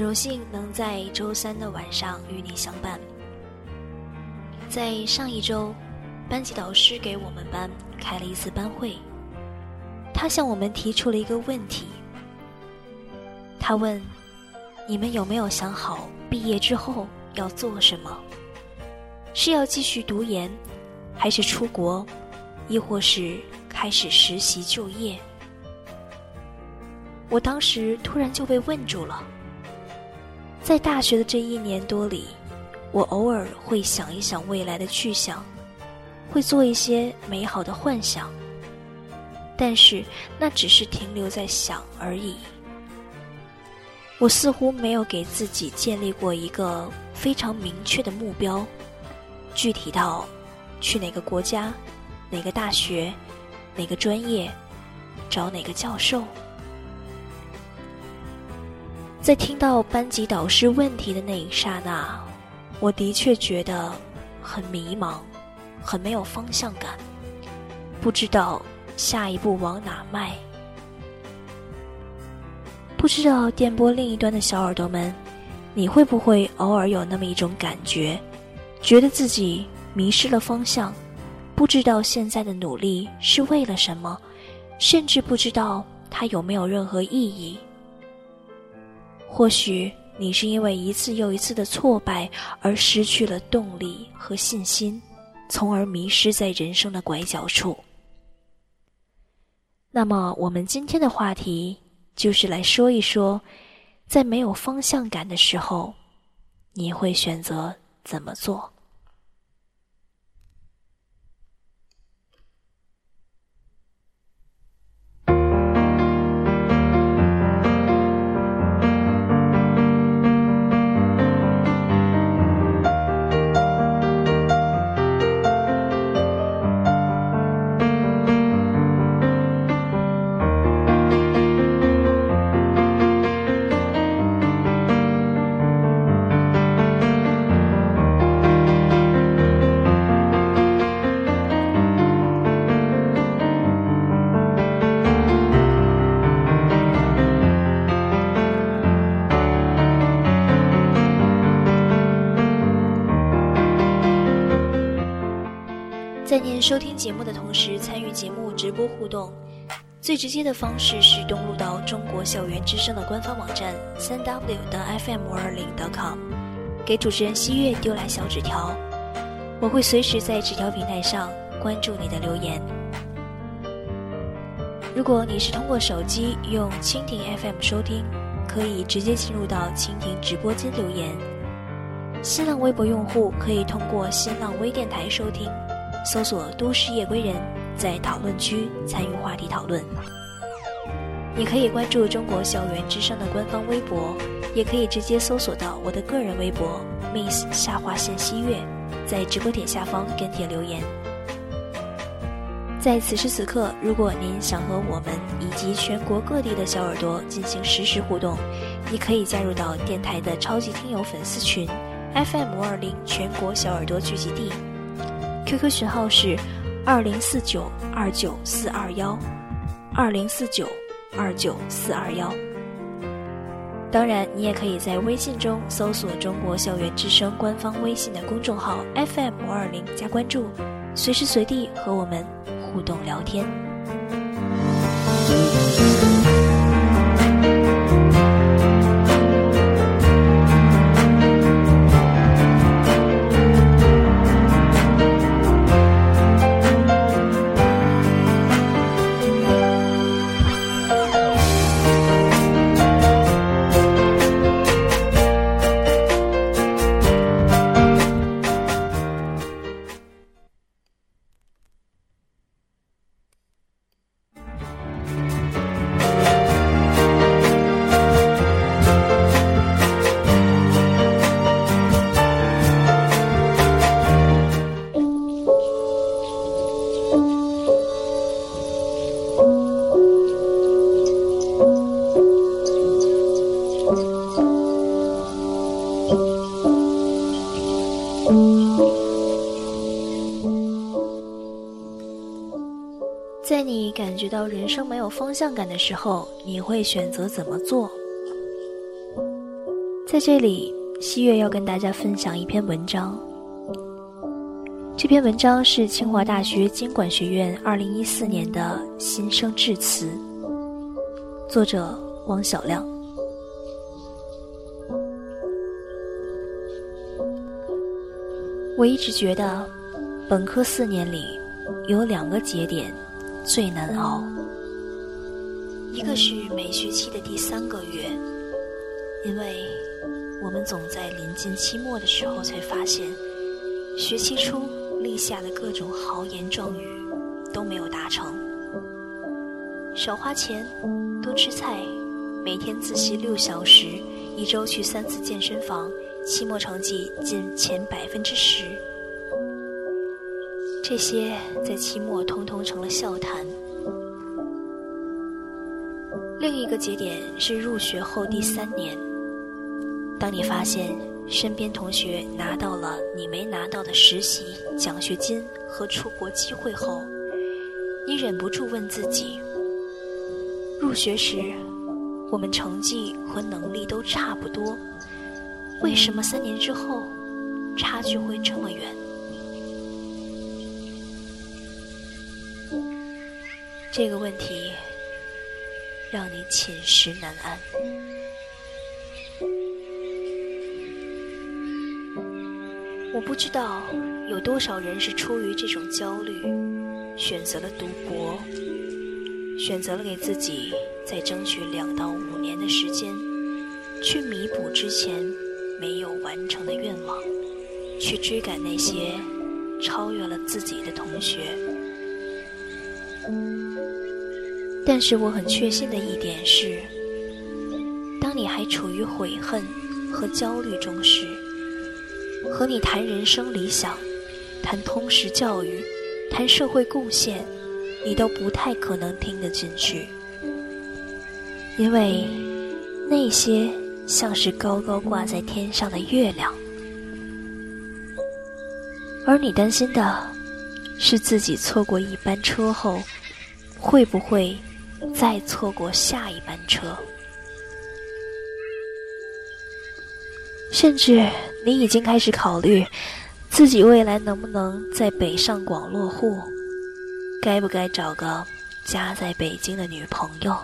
很荣幸能在周三的晚上与你相伴。在上一周，班级导师给我们班开了一次班会，他向我们提出了一个问题。他问：“你们有没有想好毕业之后要做什么？是要继续读研，还是出国，亦或是开始实习就业？”我当时突然就被问住了。在大学的这一年多里，我偶尔会想一想未来的去向，会做一些美好的幻想，但是那只是停留在想而已。我似乎没有给自己建立过一个非常明确的目标，具体到去哪个国家、哪个大学、哪个专业、找哪个教授。在听到班级导师问题的那一刹那，我的确觉得很迷茫，很没有方向感，不知道下一步往哪迈。不知道电波另一端的小耳朵们，你会不会偶尔有那么一种感觉，觉得自己迷失了方向，不知道现在的努力是为了什么，甚至不知道它有没有任何意义？或许你是因为一次又一次的挫败而失去了动力和信心，从而迷失在人生的拐角处。那么，我们今天的话题就是来说一说，在没有方向感的时候，你会选择怎么做？收听节目的同时，参与节目直播互动，最直接的方式是登录到中国校园之声的官方网站三 w 的 fm 五二零 .com，给主持人西月丢来小纸条，我会随时在纸条平台上关注你的留言。如果你是通过手机用蜻蜓 FM 收听，可以直接进入到蜻蜓直播间留言；新浪微博用户可以通过新浪微电台收听。搜索“都市夜归人”，在讨论区参与话题讨论。你可以关注中国校园之声的官方微博，也可以直接搜索到我的个人微博 “miss 下划线西月”，在直播点下方跟帖留言。在此时此刻，如果您想和我们以及全国各地的小耳朵进行实时互动，你可以加入到电台的超级听友粉丝群 FM 五二零全国小耳朵聚集地。QQ 群号是二零四九二九四二幺，二零四九二九四二幺。当然，你也可以在微信中搜索“中国校园之声”官方微信的公众号 FM 五二零加关注，随时随地和我们互动聊天。方向感的时候，你会选择怎么做？在这里，西月要跟大家分享一篇文章。这篇文章是清华大学经管学院二零一四年的新生致辞，作者汪小亮。我一直觉得，本科四年里有两个节点最难熬，一个是每学期的第三个月，因为我们总在临近期末的时候才发现，学期初。立下的各种豪言壮语都没有达成，少花钱，多吃菜，每天自习六小时，一周去三次健身房，期末成绩进前百分之十，这些在期末通通成了笑谈。一个节点是入学后第三年，当你发现。身边同学拿到了你没拿到的实习奖学金和出国机会后，你忍不住问自己：入学时我们成绩和能力都差不多，为什么三年之后差距会这么远？这个问题让你寝食难安。我不知道有多少人是出于这种焦虑，选择了读博，选择了给自己再争取两到五年的时间，去弥补之前没有完成的愿望，去追赶那些超越了自己的同学。但是我很确信的一点是，当你还处于悔恨和焦虑中时，和你谈人生理想，谈通识教育，谈社会贡献，你都不太可能听得进去，因为那些像是高高挂在天上的月亮，而你担心的是自己错过一班车后，会不会再错过下一班车。甚至你已经开始考虑，自己未来能不能在北上广落户，该不该找个家在北京的女朋友，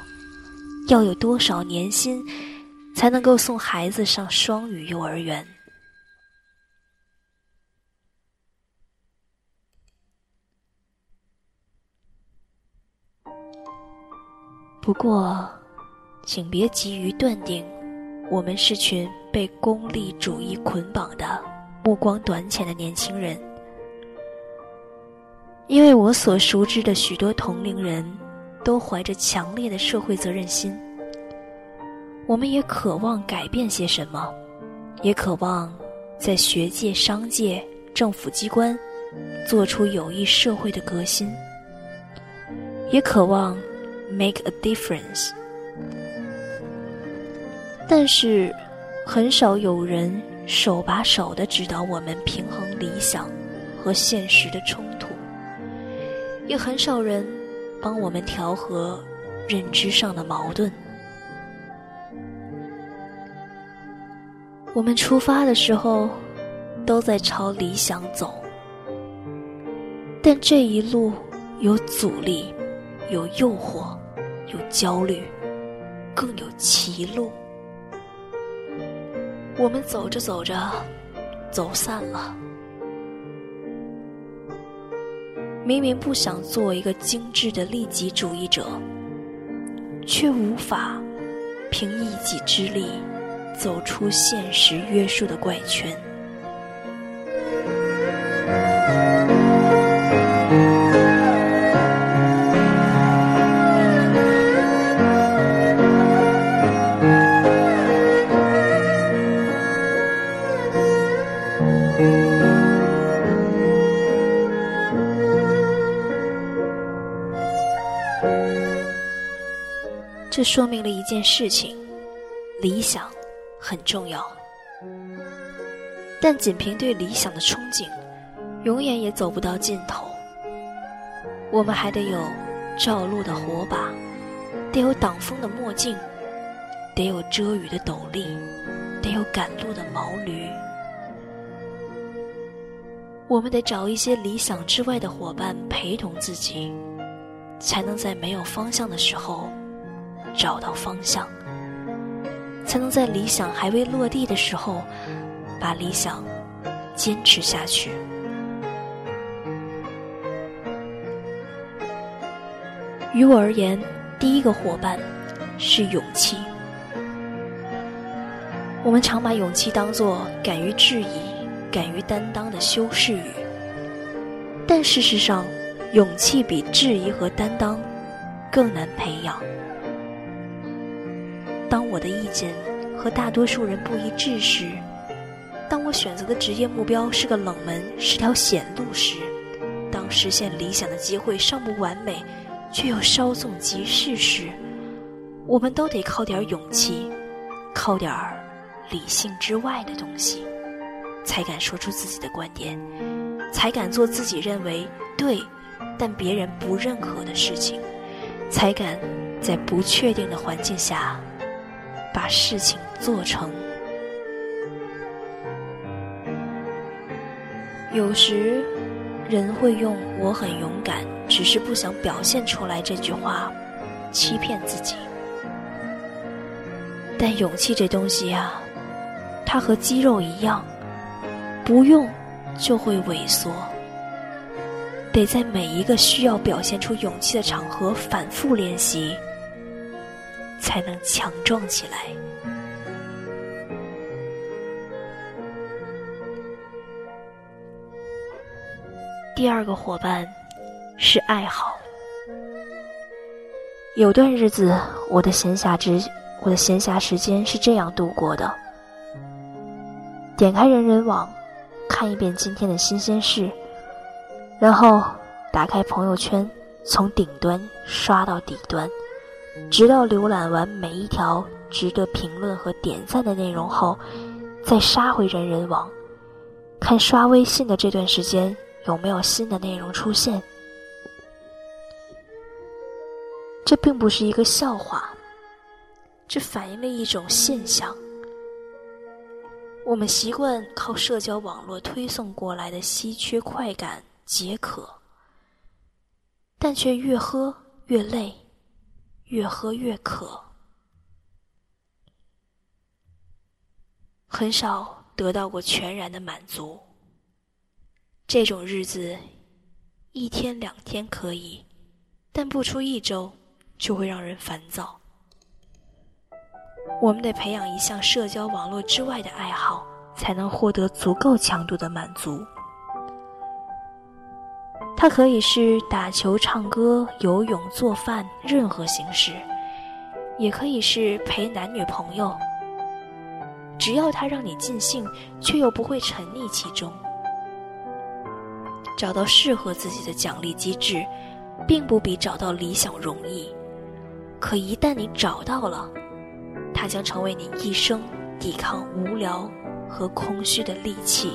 要有多少年薪才能够送孩子上双语幼儿园？不过，请别急于断定，我们是群。被功利主义捆绑的目光短浅的年轻人，因为我所熟知的许多同龄人都怀着强烈的社会责任心，我们也渴望改变些什么，也渴望在学界、商界、政府机关做出有益社会的革新，也渴望 make a difference，但是。很少有人手把手的指导我们平衡理想和现实的冲突，也很少人帮我们调和认知上的矛盾。我们出发的时候都在朝理想走，但这一路有阻力，有诱惑，有焦虑，更有歧路。我们走着走着，走散了。明明不想做一个精致的利己主义者，却无法凭一己之力走出现实约束的怪圈。说明了一件事情：理想很重要，但仅凭对理想的憧憬，永远也走不到尽头。我们还得有照路的火把，得有挡风的墨镜，得有遮雨的斗笠，得有赶路的毛驴。我们得找一些理想之外的伙伴陪同自己，才能在没有方向的时候找到方向，才能在理想还未落地的时候把理想坚持下去。于我而言，第一个伙伴是勇气。我们常把勇气当作敢于质疑。敢于担当的修饰语，但事实上，勇气比质疑和担当更难培养。我的意见和大多数人不一致时，当我选择的职业目标是个冷门、是条险路时，当实现理想的机会尚不完美，却又稍纵即逝时，我们都得靠点勇气，靠点儿理性之外的东西。才敢说出自己的观点，才敢做自己认为对，但别人不认可的事情，才敢在不确定的环境下把事情做成。有时，人会用“我很勇敢，只是不想表现出来”这句话欺骗自己，但勇气这东西呀，它和肌肉一样。不用，就会萎缩。得在每一个需要表现出勇气的场合反复练习，才能强壮起来。第二个伙伴是爱好。有段日子，我的闲暇之我的闲暇时间是这样度过的：点开人人网。看一遍今天的新鲜事，然后打开朋友圈，从顶端刷到底端，直到浏览完每一条值得评论和点赞的内容后，再杀回人人网，看刷微信的这段时间有没有新的内容出现。这并不是一个笑话，这反映了一种现象。我们习惯靠社交网络推送过来的稀缺快感解渴，但却越喝越累，越喝越渴，很少得到过全然的满足。这种日子，一天两天可以，但不出一周就会让人烦躁。我们得培养一项社交网络之外的爱好，才能获得足够强度的满足。它可以是打球、唱歌、游泳、做饭，任何形式；也可以是陪男女朋友。只要它让你尽兴，却又不会沉溺其中。找到适合自己的奖励机制，并不比找到理想容易。可一旦你找到了，它将成为你一生抵抗无聊和空虚的利器。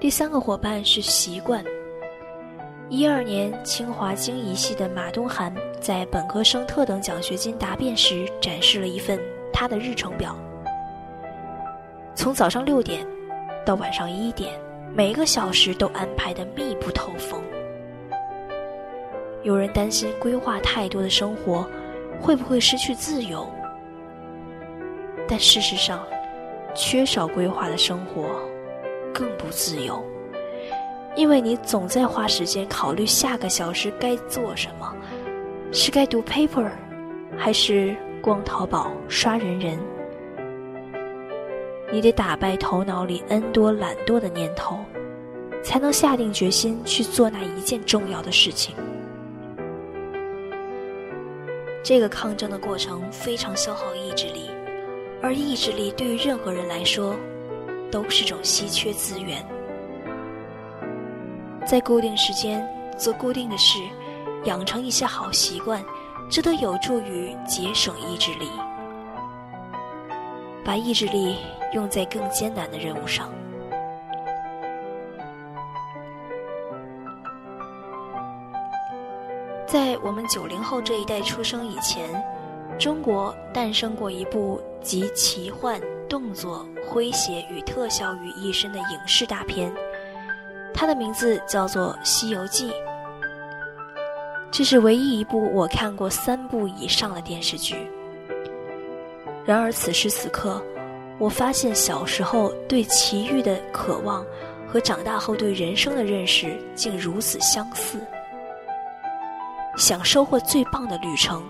第三个伙伴是习惯。一二年，清华经仪系的马东涵在本科生特等奖学金答辩时展示了一份他的日程表，从早上六点到晚上一点，每一个小时都安排的密不透风。有人担心规划太多的生活会不会失去自由，但事实上，缺少规划的生活更不自由，因为你总在花时间考虑下个小时该做什么，是该读 paper，还是逛淘宝刷人人？你得打败头脑里 n 多懒惰的念头，才能下定决心去做那一件重要的事情。这个抗争的过程非常消耗意志力，而意志力对于任何人来说都是种稀缺资源。在固定时间做固定的事，养成一些好习惯，这都有助于节省意志力。把意志力用在更艰难的任务上。在我们九零后这一代出生以前，中国诞生过一部集奇幻、动作、诙谐与特效于一身的影视大片，它的名字叫做《西游记》。这是唯一一部我看过三部以上的电视剧。然而此时此刻，我发现小时候对奇遇的渴望和长大后对人生的认识竟如此相似。想收获最棒的旅程。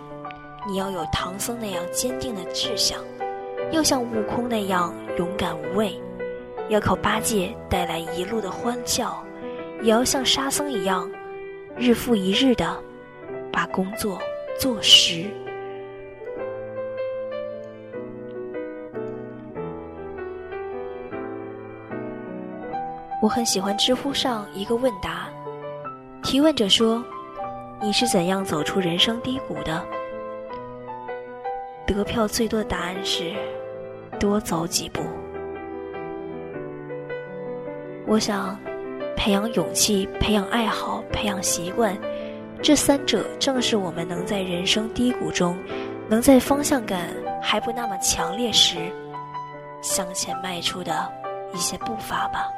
你要有唐僧那样坚定的志向，要像悟空那样勇敢无畏，要靠八戒带来一路的欢笑，也要像沙僧一样，日复一日的把工作做实。我很喜欢知乎上一个问答，提问者说：“你是怎样走出人生低谷的？”得票最多的答案是多走几步。我想，培养勇气、培养爱好、培养习惯，这三者正是我们能在人生低谷中，能在方向感还不那么强烈时，向前迈出的一些步伐吧。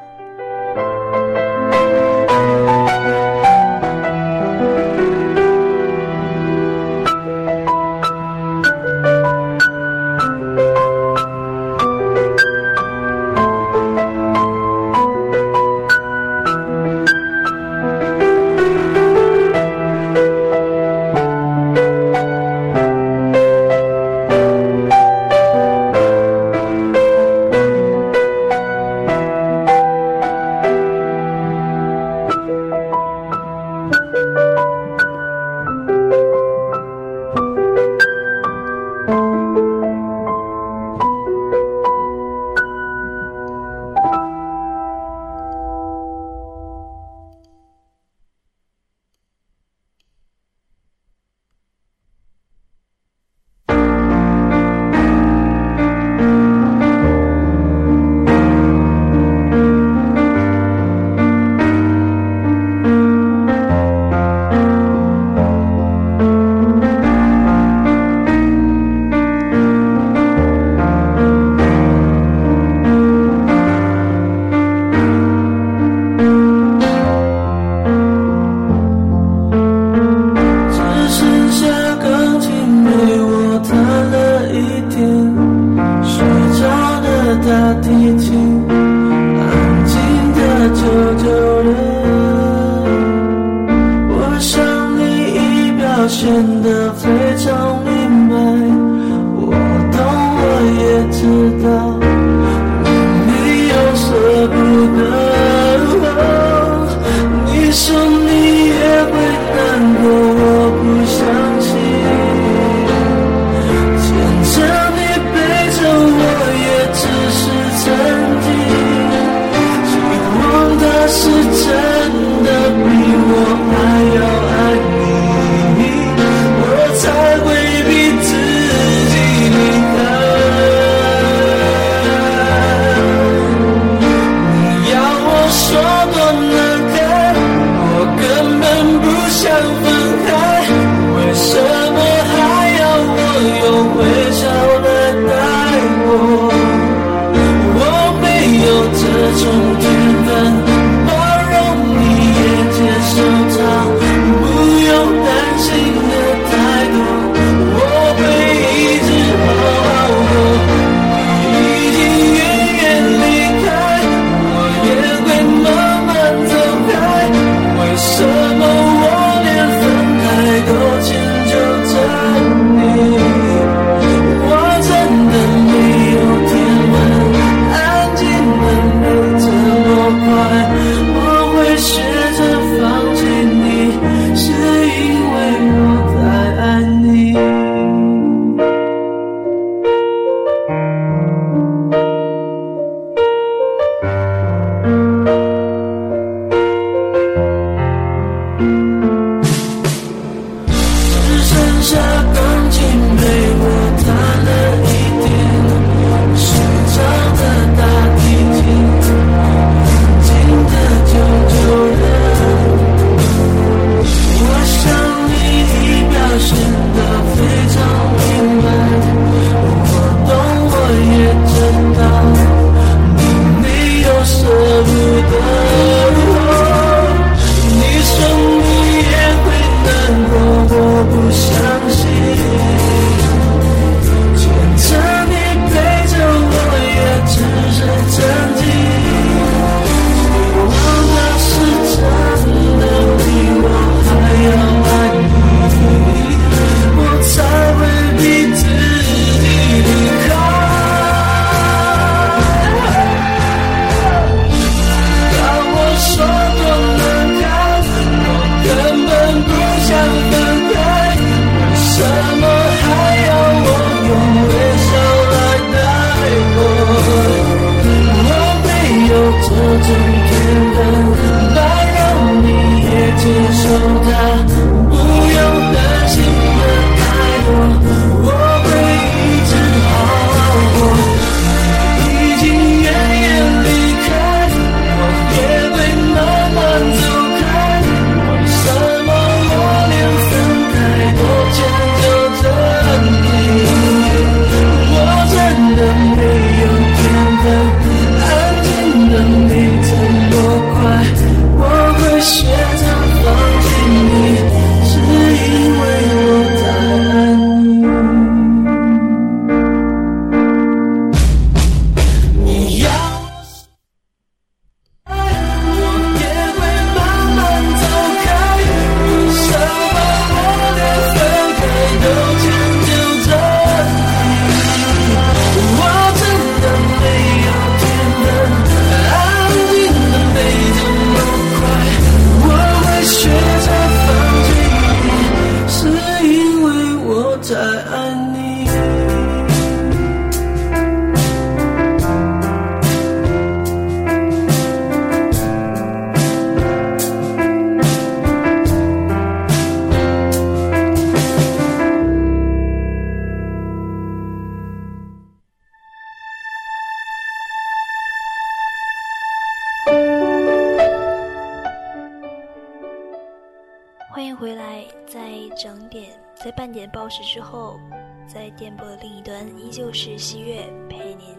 七月陪您。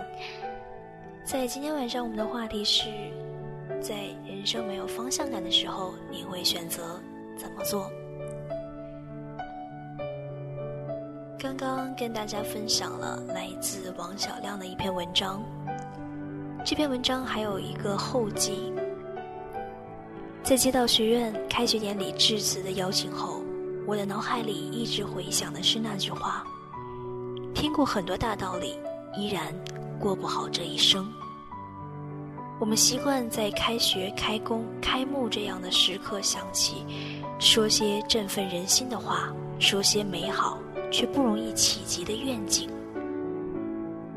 在今天晚上，我们的话题是：在人生没有方向感的时候，你会选择怎么做？刚刚跟大家分享了来自王小亮的一篇文章，这篇文章还有一个后记。在接到学院开学典礼致辞的邀请后，我的脑海里一直回想的是那句话：听过很多大道理，依然过不好这一生。我们习惯在开学、开工、开幕这样的时刻想起，说些振奋人心的话，说些美好却不容易企及的愿景。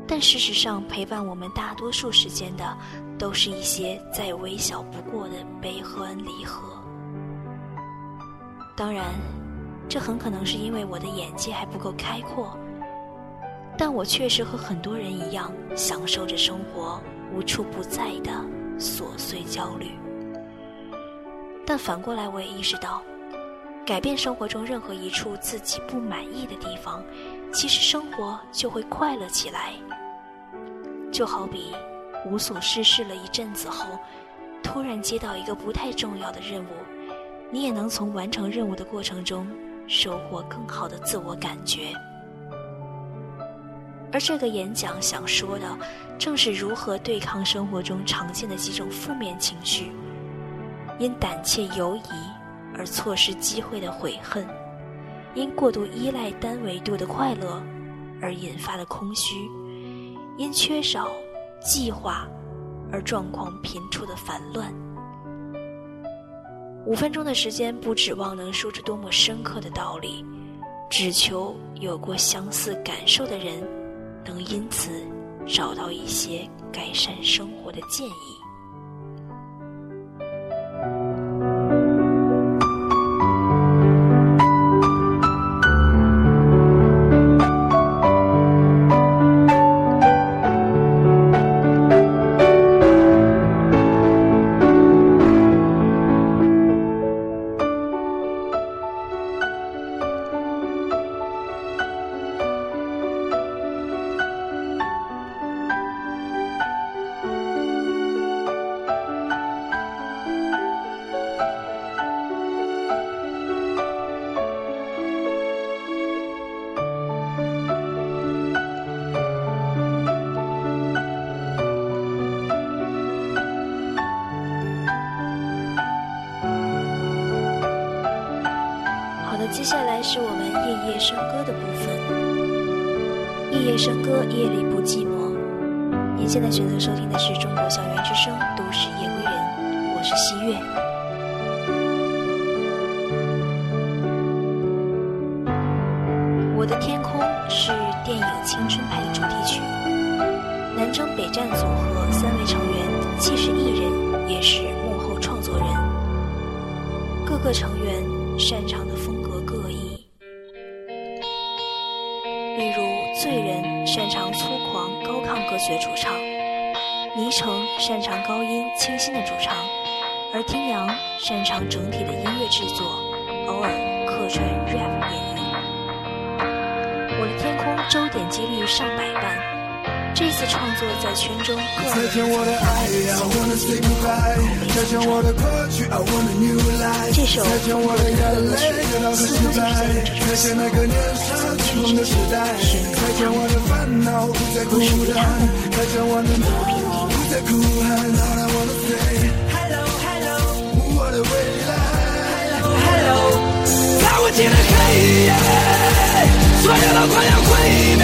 但事实上，陪伴我们大多数时间的，都是一些再微小不过的悲欢离合。当然，这很可能是因为我的眼界还不够开阔，但我确实和很多人一样，享受着生活无处不在的琐碎焦虑。但反过来，我也意识到，改变生活中任何一处自己不满意的地方，其实生活就会快乐起来。就好比无所事事了一阵子后，突然接到一个不太重要的任务，你也能从完成任务的过程中收获更好的自我感觉。而这个演讲想说的，正是如何对抗生活中常见的几种负面情绪：因胆怯犹疑而错失机会的悔恨，因过度依赖单维度的快乐而引发的空虚。因缺少计划而状况频出的烦乱。五分钟的时间，不指望能说出多么深刻的道理，只求有过相似感受的人，能因此找到一些改善生活的建议。次创作在圈中个再人见我的爱，I wanna say goodbye。再见我的歌曲，I want a new life。这首再见我的眼泪，得到和失败。再见那个年少轻狂的时代。再见我的烦恼，不再孤单。再见我的梦，不再哭喊。在无尽的黑夜，所有的快要毁灭，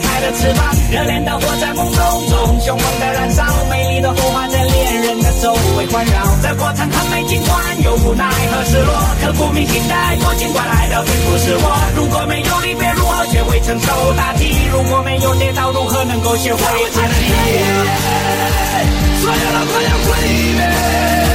开的翅膀。热烈的火在梦中中，凶猛的燃烧，美丽的火花在恋人的周围环绕。这过程很美，尽管有无奈和失落，刻骨铭心带过，尽管来的并不是我。如果没有离别，如何学会承受打击？如果没有跌倒，如何能够学会珍惜？所有的快要毁灭。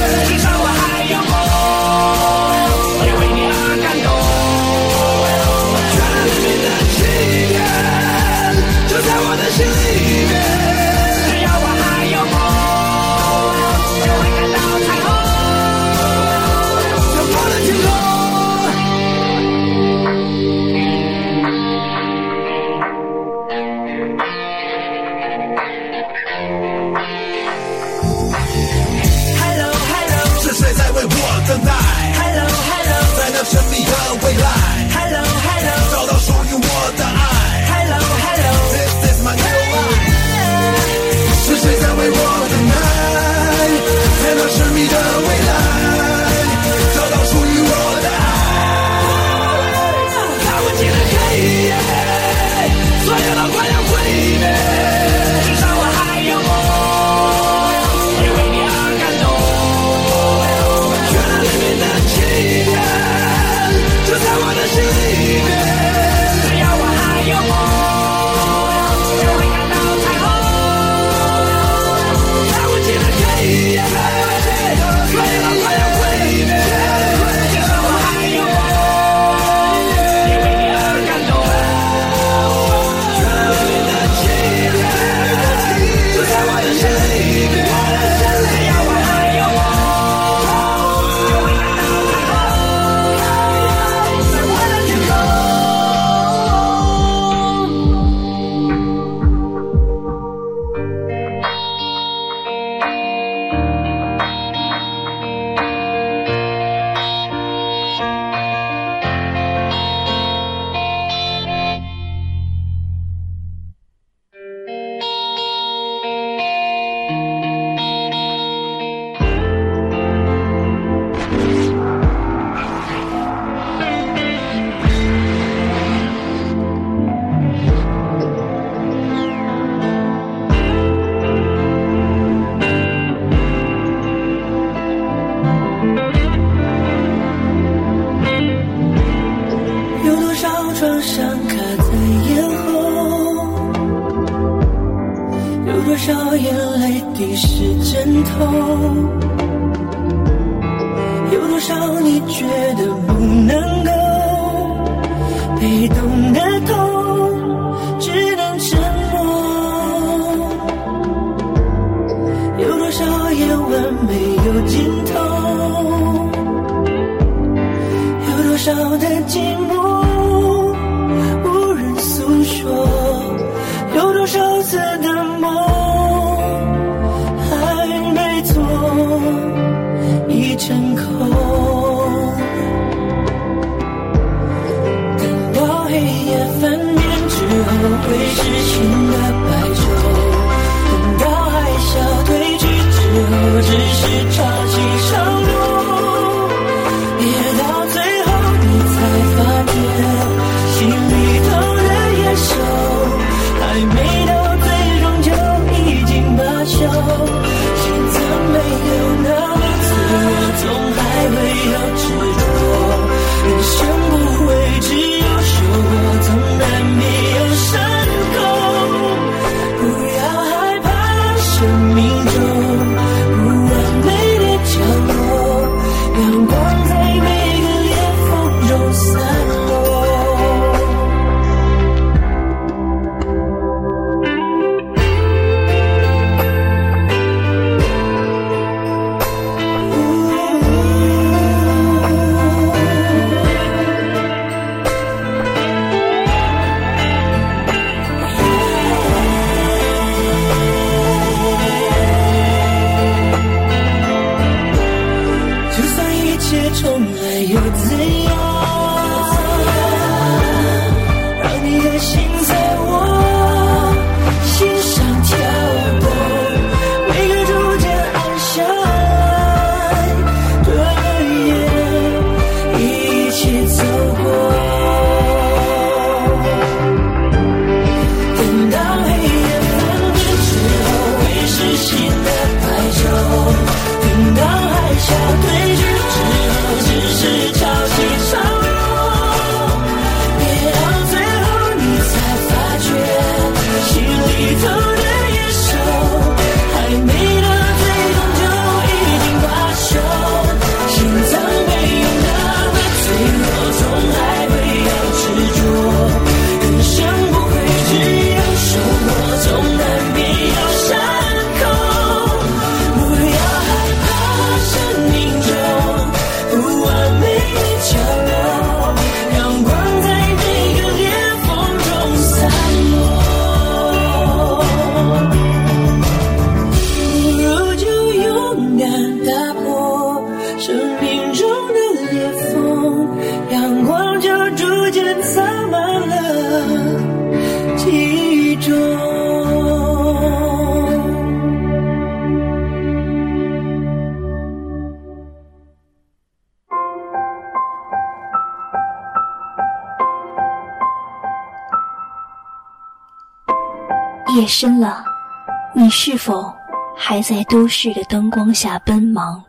否还在都市的灯光下奔忙？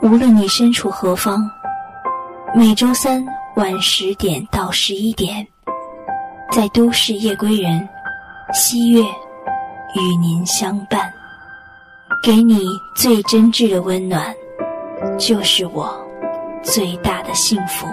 无论你身处何方，每周三晚十点到十一点，在都市夜归人，西月与您相伴，给你最真挚的温暖，就是我最大的幸福。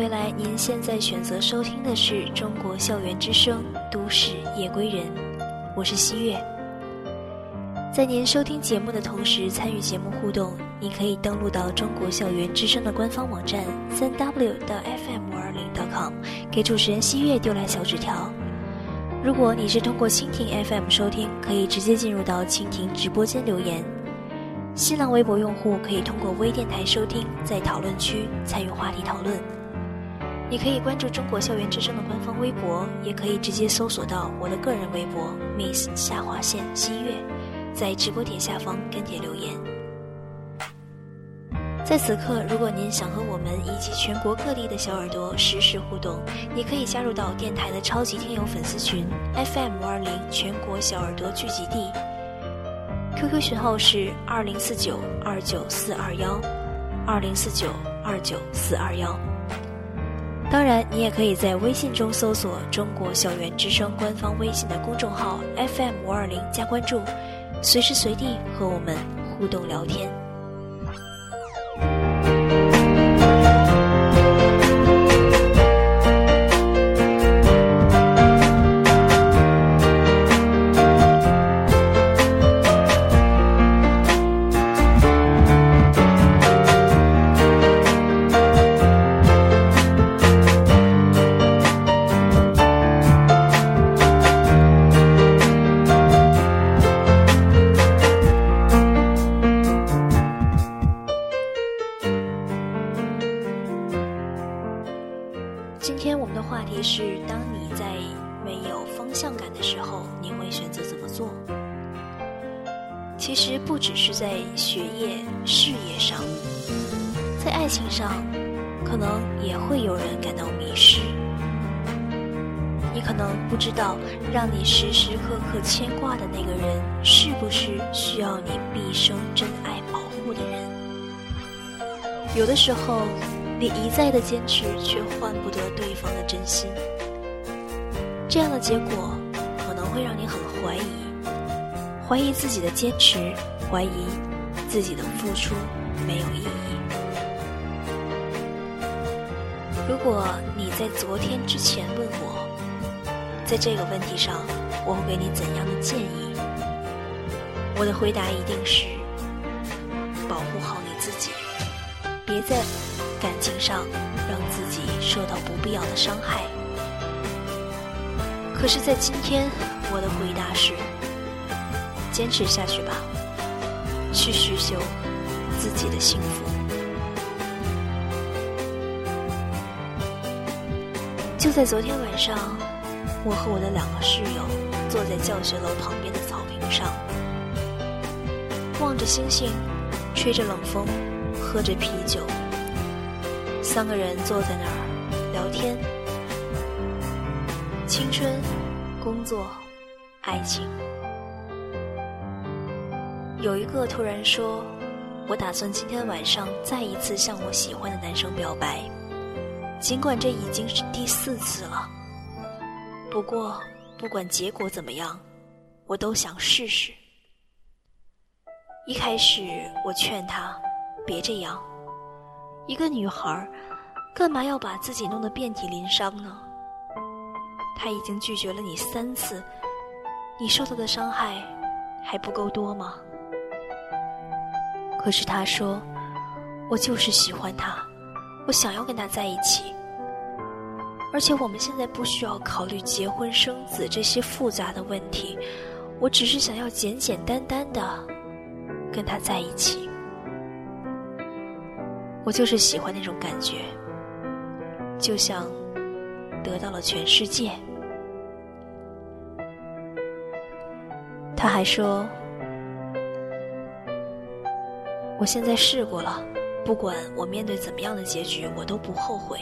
回来，您现在选择收听的是中国校园之声《都市夜归人》，我是西月。在您收听节目的同时，参与节目互动，您可以登录到中国校园之声的官方网站三 w 到 fm 五二零 .com，给主持人西月丢来小纸条。如果你是通过蜻蜓 FM 收听，可以直接进入到蜻蜓直播间留言。新浪微博用户可以通过微电台收听，在讨论区参与话题讨论。你可以关注中国校园之声的官方微博，也可以直接搜索到我的个人微博 Miss 下划线新月，在直播点下方跟帖留言。在此刻，如果您想和我们以及全国各地的小耳朵实时互动，你可以加入到电台的超级听友粉丝群 FM 五二零全国小耳朵聚集地，QQ 群号是二零四九二九四二幺，二零四九二九四二幺。当然，你也可以在微信中搜索“中国校园之声”官方微信的公众号 FM 五二零加关注，随时随地和我们互动聊天。让你时时刻刻牵挂的那个人，是不是需要你毕生真爱保护的人？有的时候，你一再的坚持，却换不得对方的真心。这样的结果，可能会让你很怀疑，怀疑自己的坚持，怀疑自己的付出没有意义。如果你在昨天之前问我，在这个问题上，我会给你怎样的建议？我的回答一定是：保护好你自己，别在感情上让自己受到不必要的伤害。可是，在今天，我的回答是：坚持下去吧，去寻求自己的幸福。就在昨天晚上。我和我的两个室友坐在教学楼旁边的草坪上，望着星星，吹着冷风，喝着啤酒。三个人坐在那儿聊天，青春、工作、爱情。有一个突然说：“我打算今天晚上再一次向我喜欢的男生表白，尽管这已经是第四次了。”不过，不管结果怎么样，我都想试试。一开始，我劝他别这样，一个女孩干嘛要把自己弄得遍体鳞伤呢？他已经拒绝了你三次，你受到的伤害还不够多吗？可是他说：“我就是喜欢他，我想要跟他在一起。”而且我们现在不需要考虑结婚生子这些复杂的问题，我只是想要简简单单的跟他在一起。我就是喜欢那种感觉，就像得到了全世界。他还说：“我现在试过了，不管我面对怎么样的结局，我都不后悔。”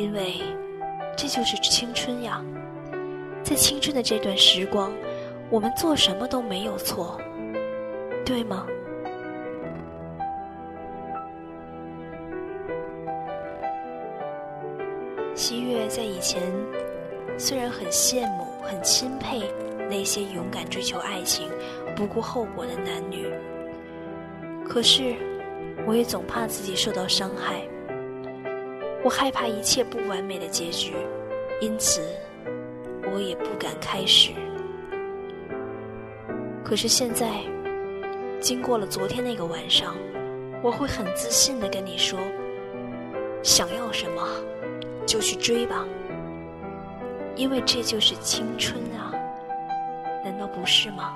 因为，这就是青春呀，在青春的这段时光，我们做什么都没有错，对吗？西月在以前虽然很羡慕、很钦佩那些勇敢追求爱情、不顾后果的男女，可是我也总怕自己受到伤害。我害怕一切不完美的结局，因此我也不敢开始。可是现在，经过了昨天那个晚上，我会很自信的跟你说：想要什么就去追吧，因为这就是青春啊，难道不是吗？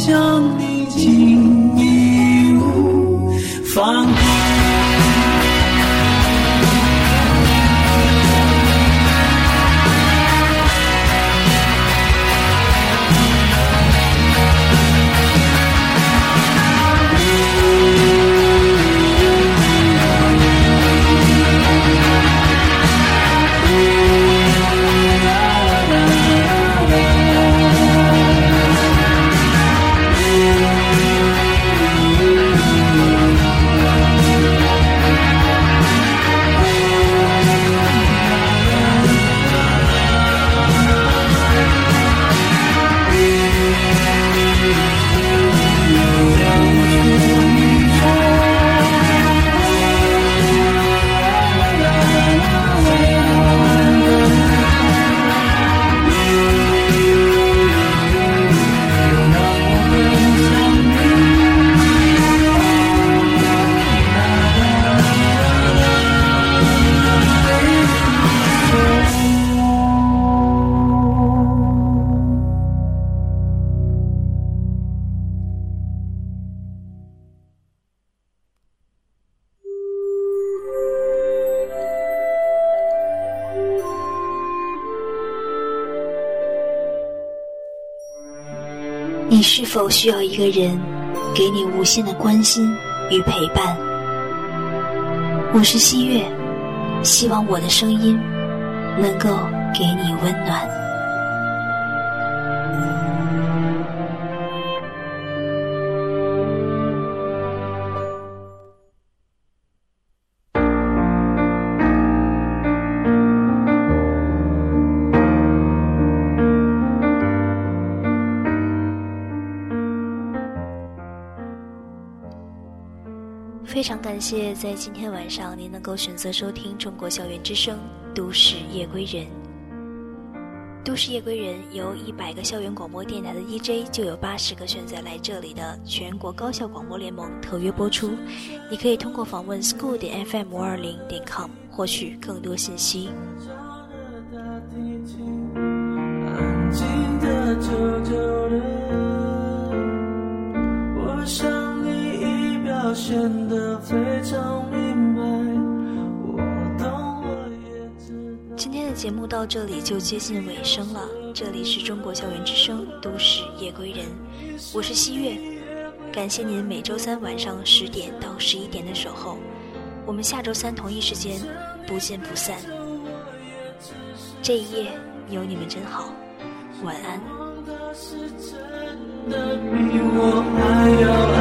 向你，竟已无反否需要一个人给你无限的关心与陪伴？我是西月，希望我的声音能够给你温暖。感谢在今天晚上您能够选择收听中国校园之声《都市夜归人》。《都市夜归人》由一百个校园广播电台的 DJ 就有八十个选择来这里的全国高校广播联盟特约播出。你可以通过访问 school 点 fm 五二零点 com 获取更多信息。表现得非常明白，我懂我节目到这里就接近尾声了。这里是中国校园之声，都市夜归人，我是西月。感谢您每周三晚上十点到十一点的守候，我们下周三同一时间不见不散。这一夜有你们真好，晚安。比我还要爱